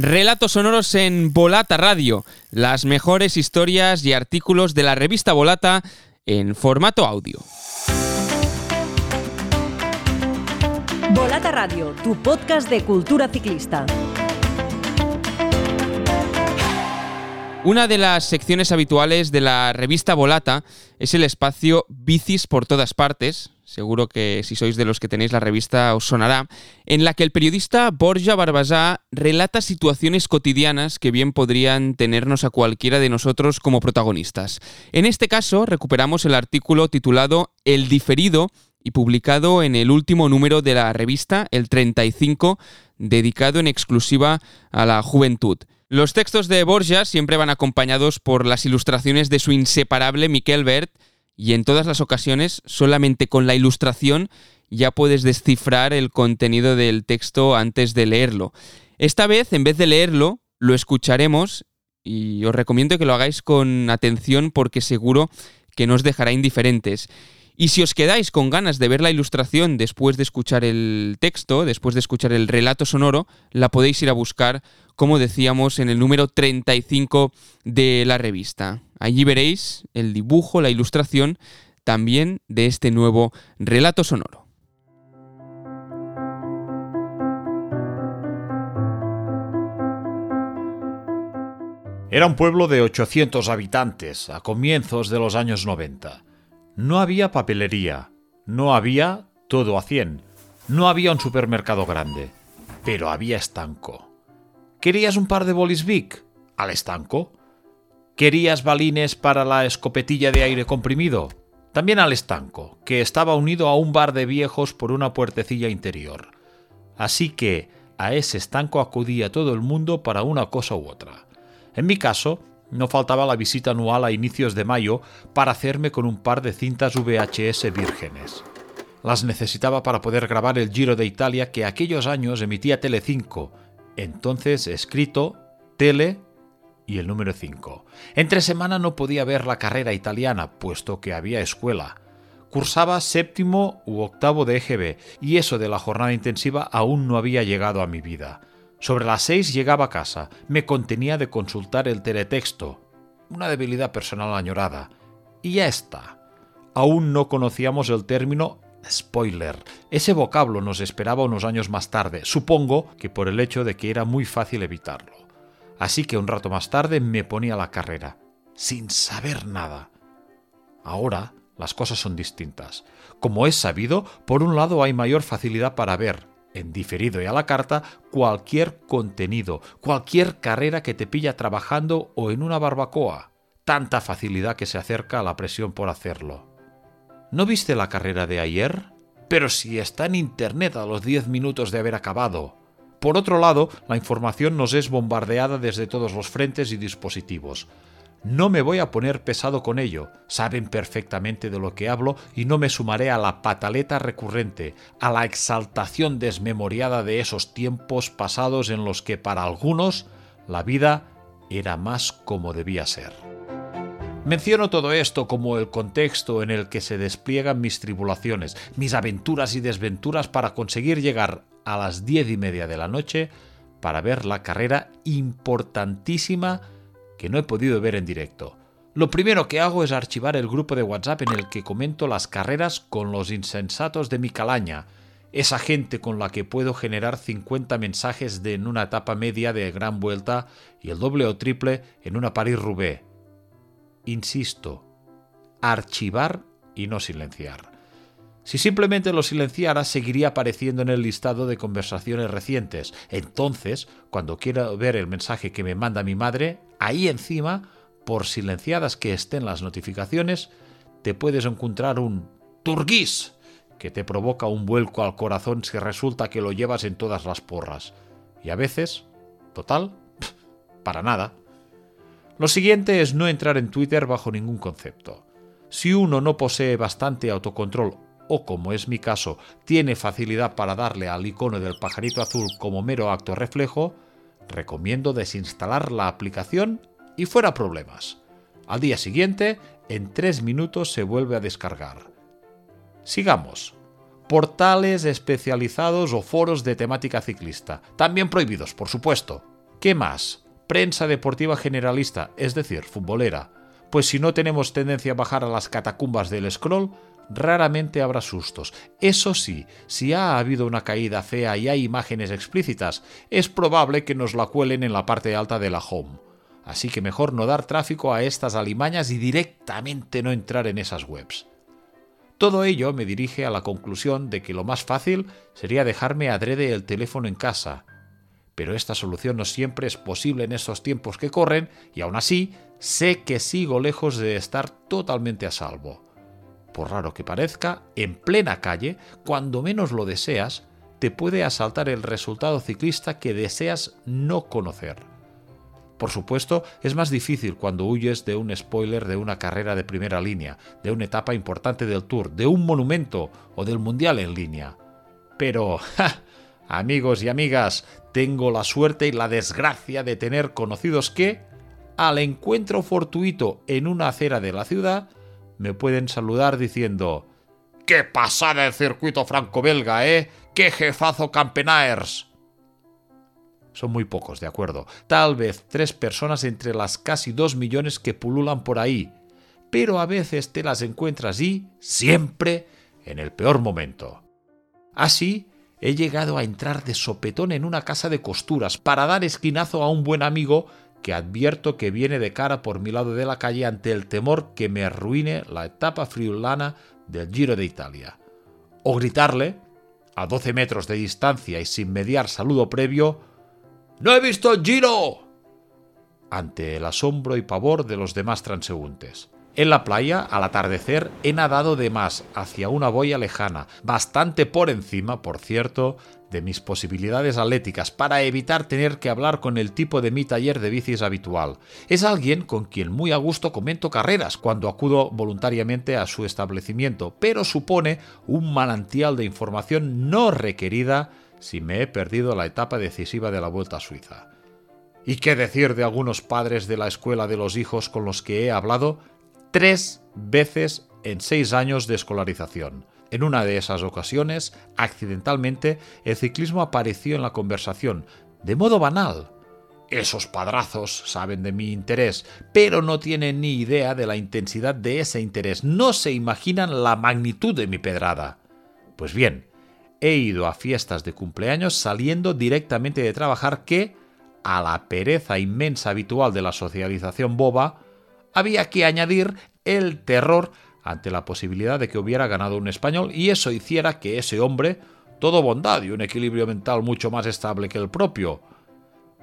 Relatos sonoros en Volata Radio, las mejores historias y artículos de la revista Volata en formato audio. Volata Radio, tu podcast de cultura ciclista. Una de las secciones habituales de la revista Volata es el espacio Bicis por todas partes, seguro que si sois de los que tenéis la revista os sonará, en la que el periodista Borja Barbasá relata situaciones cotidianas que bien podrían tenernos a cualquiera de nosotros como protagonistas. En este caso, recuperamos el artículo titulado El diferido y publicado en el último número de la revista, el 35, dedicado en exclusiva a la juventud. Los textos de Borja siempre van acompañados por las ilustraciones de su inseparable Miquel Bert y en todas las ocasiones solamente con la ilustración ya puedes descifrar el contenido del texto antes de leerlo. Esta vez, en vez de leerlo, lo escucharemos y os recomiendo que lo hagáis con atención porque seguro que no os dejará indiferentes. Y si os quedáis con ganas de ver la ilustración después de escuchar el texto, después de escuchar el relato sonoro, la podéis ir a buscar, como decíamos, en el número 35 de la revista. Allí veréis el dibujo, la ilustración también de este nuevo relato sonoro. Era un pueblo de 800 habitantes a comienzos de los años 90. No había papelería, no había todo a 100, no había un supermercado grande, pero había estanco. ¿Querías un par de bolis Vic? Al estanco. ¿Querías balines para la escopetilla de aire comprimido? También al estanco, que estaba unido a un bar de viejos por una puertecilla interior. Así que a ese estanco acudía todo el mundo para una cosa u otra. En mi caso, no faltaba la visita anual a inicios de mayo para hacerme con un par de cintas VHS vírgenes. Las necesitaba para poder grabar el Giro de Italia que aquellos años emitía Tele5, entonces escrito Tele y el número 5. Entre semana no podía ver la carrera italiana, puesto que había escuela. Cursaba séptimo u octavo de EGB, y eso de la jornada intensiva aún no había llegado a mi vida. Sobre las seis llegaba a casa, me contenía de consultar el teletexto, una debilidad personal añorada, y ya está. Aún no conocíamos el término spoiler. Ese vocablo nos esperaba unos años más tarde, supongo que por el hecho de que era muy fácil evitarlo. Así que un rato más tarde me ponía a la carrera, sin saber nada. Ahora las cosas son distintas. Como es sabido, por un lado hay mayor facilidad para ver, en diferido y a la carta cualquier contenido, cualquier carrera que te pilla trabajando o en una barbacoa. Tanta facilidad que se acerca a la presión por hacerlo. ¿No viste la carrera de ayer? Pero si está en Internet a los 10 minutos de haber acabado. Por otro lado, la información nos es bombardeada desde todos los frentes y dispositivos. No me voy a poner pesado con ello, saben perfectamente de lo que hablo y no me sumaré a la pataleta recurrente, a la exaltación desmemoriada de esos tiempos pasados en los que para algunos la vida era más como debía ser. Menciono todo esto como el contexto en el que se despliegan mis tribulaciones, mis aventuras y desventuras para conseguir llegar a las diez y media de la noche para ver la carrera importantísima que no he podido ver en directo. Lo primero que hago es archivar el grupo de WhatsApp en el que comento las carreras con los insensatos de mi calaña, esa gente con la que puedo generar 50 mensajes de en una etapa media de gran vuelta y el doble o triple en una París-Roubaix. Insisto, archivar y no silenciar. Si simplemente lo silenciara, seguiría apareciendo en el listado de conversaciones recientes. Entonces, cuando quiera ver el mensaje que me manda mi madre, ahí encima, por silenciadas que estén las notificaciones, te puedes encontrar un turguís que te provoca un vuelco al corazón si resulta que lo llevas en todas las porras. Y a veces, total, para nada. Lo siguiente es no entrar en Twitter bajo ningún concepto. Si uno no posee bastante autocontrol o como es mi caso, tiene facilidad para darle al icono del pajarito azul como mero acto reflejo, recomiendo desinstalar la aplicación y fuera problemas. Al día siguiente, en tres minutos se vuelve a descargar. Sigamos. Portales especializados o foros de temática ciclista, también prohibidos, por supuesto. ¿Qué más? Prensa deportiva generalista, es decir, futbolera. Pues si no tenemos tendencia a bajar a las catacumbas del scroll, raramente habrá sustos. Eso sí, si ha habido una caída fea y hay imágenes explícitas, es probable que nos la cuelen en la parte alta de la home. Así que mejor no dar tráfico a estas alimañas y directamente no entrar en esas webs. Todo ello me dirige a la conclusión de que lo más fácil sería dejarme adrede el teléfono en casa. Pero esta solución no siempre es posible en estos tiempos que corren y aún así sé que sigo lejos de estar totalmente a salvo. Por raro que parezca, en plena calle, cuando menos lo deseas, te puede asaltar el resultado ciclista que deseas no conocer. Por supuesto, es más difícil cuando huyes de un spoiler de una carrera de primera línea, de una etapa importante del Tour, de un monumento o del Mundial en línea. Pero, amigos y amigas, tengo la suerte y la desgracia de tener conocidos que, al encuentro fortuito en una acera de la ciudad, me pueden saludar diciendo ¡Qué pasada el circuito franco-belga, eh! ¡Qué jefazo Campenaers! Son muy pocos, de acuerdo. Tal vez tres personas entre las casi dos millones que pululan por ahí. Pero a veces te las encuentras y, siempre, en el peor momento. Así, he llegado a entrar de sopetón en una casa de costuras para dar esquinazo a un buen amigo que advierto que viene de cara por mi lado de la calle ante el temor que me arruine la etapa friulana del Giro de Italia. O gritarle, a 12 metros de distancia y sin mediar saludo previo, ¡No he visto el Giro! ante el asombro y pavor de los demás transeúntes. En la playa, al atardecer, he nadado de más hacia una boya lejana, bastante por encima, por cierto, de mis posibilidades atléticas, para evitar tener que hablar con el tipo de mi taller de bicis habitual. Es alguien con quien muy a gusto comento carreras cuando acudo voluntariamente a su establecimiento, pero supone un manantial de información no requerida si me he perdido la etapa decisiva de la Vuelta a Suiza. ¿Y qué decir de algunos padres de la escuela de los hijos con los que he hablado tres veces en seis años de escolarización? En una de esas ocasiones, accidentalmente, el ciclismo apareció en la conversación, de modo banal. Esos padrazos saben de mi interés, pero no tienen ni idea de la intensidad de ese interés, no se imaginan la magnitud de mi pedrada. Pues bien, he ido a fiestas de cumpleaños saliendo directamente de trabajar que, a la pereza inmensa habitual de la socialización boba, había que añadir el terror ante la posibilidad de que hubiera ganado un español y eso hiciera que ese hombre, todo bondad y un equilibrio mental mucho más estable que el propio,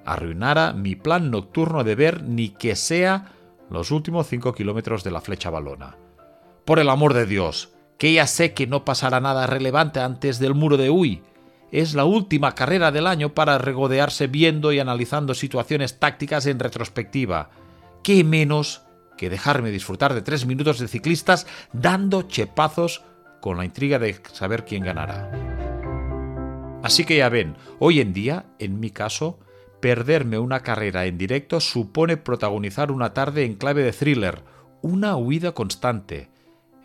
arruinara mi plan nocturno de ver ni que sea los últimos cinco kilómetros de la flecha balona. Por el amor de Dios, que ya sé que no pasará nada relevante antes del muro de Uy. Es la última carrera del año para regodearse viendo y analizando situaciones tácticas en retrospectiva. ¿Qué menos que dejarme disfrutar de tres minutos de ciclistas dando chepazos con la intriga de saber quién ganará? Así que ya ven, hoy en día, en mi caso, perderme una carrera en directo supone protagonizar una tarde en clave de thriller, una huida constante.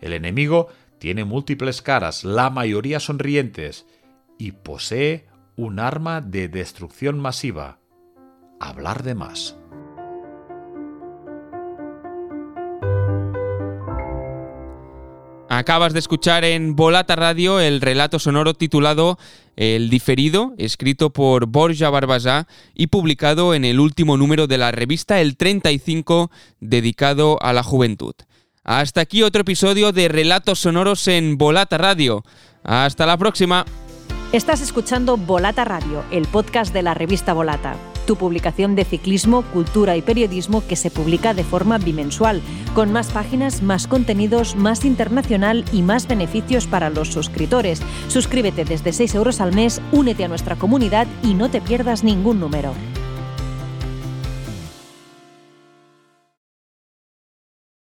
El enemigo tiene múltiples caras, la mayoría sonrientes, y posee un arma de destrucción masiva. Hablar de más. Acabas de escuchar en Volata Radio el relato sonoro titulado El diferido, escrito por Borja Barbasá y publicado en el último número de la revista El 35, dedicado a la juventud. Hasta aquí otro episodio de Relatos Sonoros en Volata Radio. Hasta la próxima. Estás escuchando Volata Radio, el podcast de la revista Volata, tu publicación de ciclismo, cultura y periodismo que se publica de forma bimensual, con más páginas, más contenidos, más internacional y más beneficios para los suscriptores. Suscríbete desde 6 euros al mes, únete a nuestra comunidad y no te pierdas ningún número.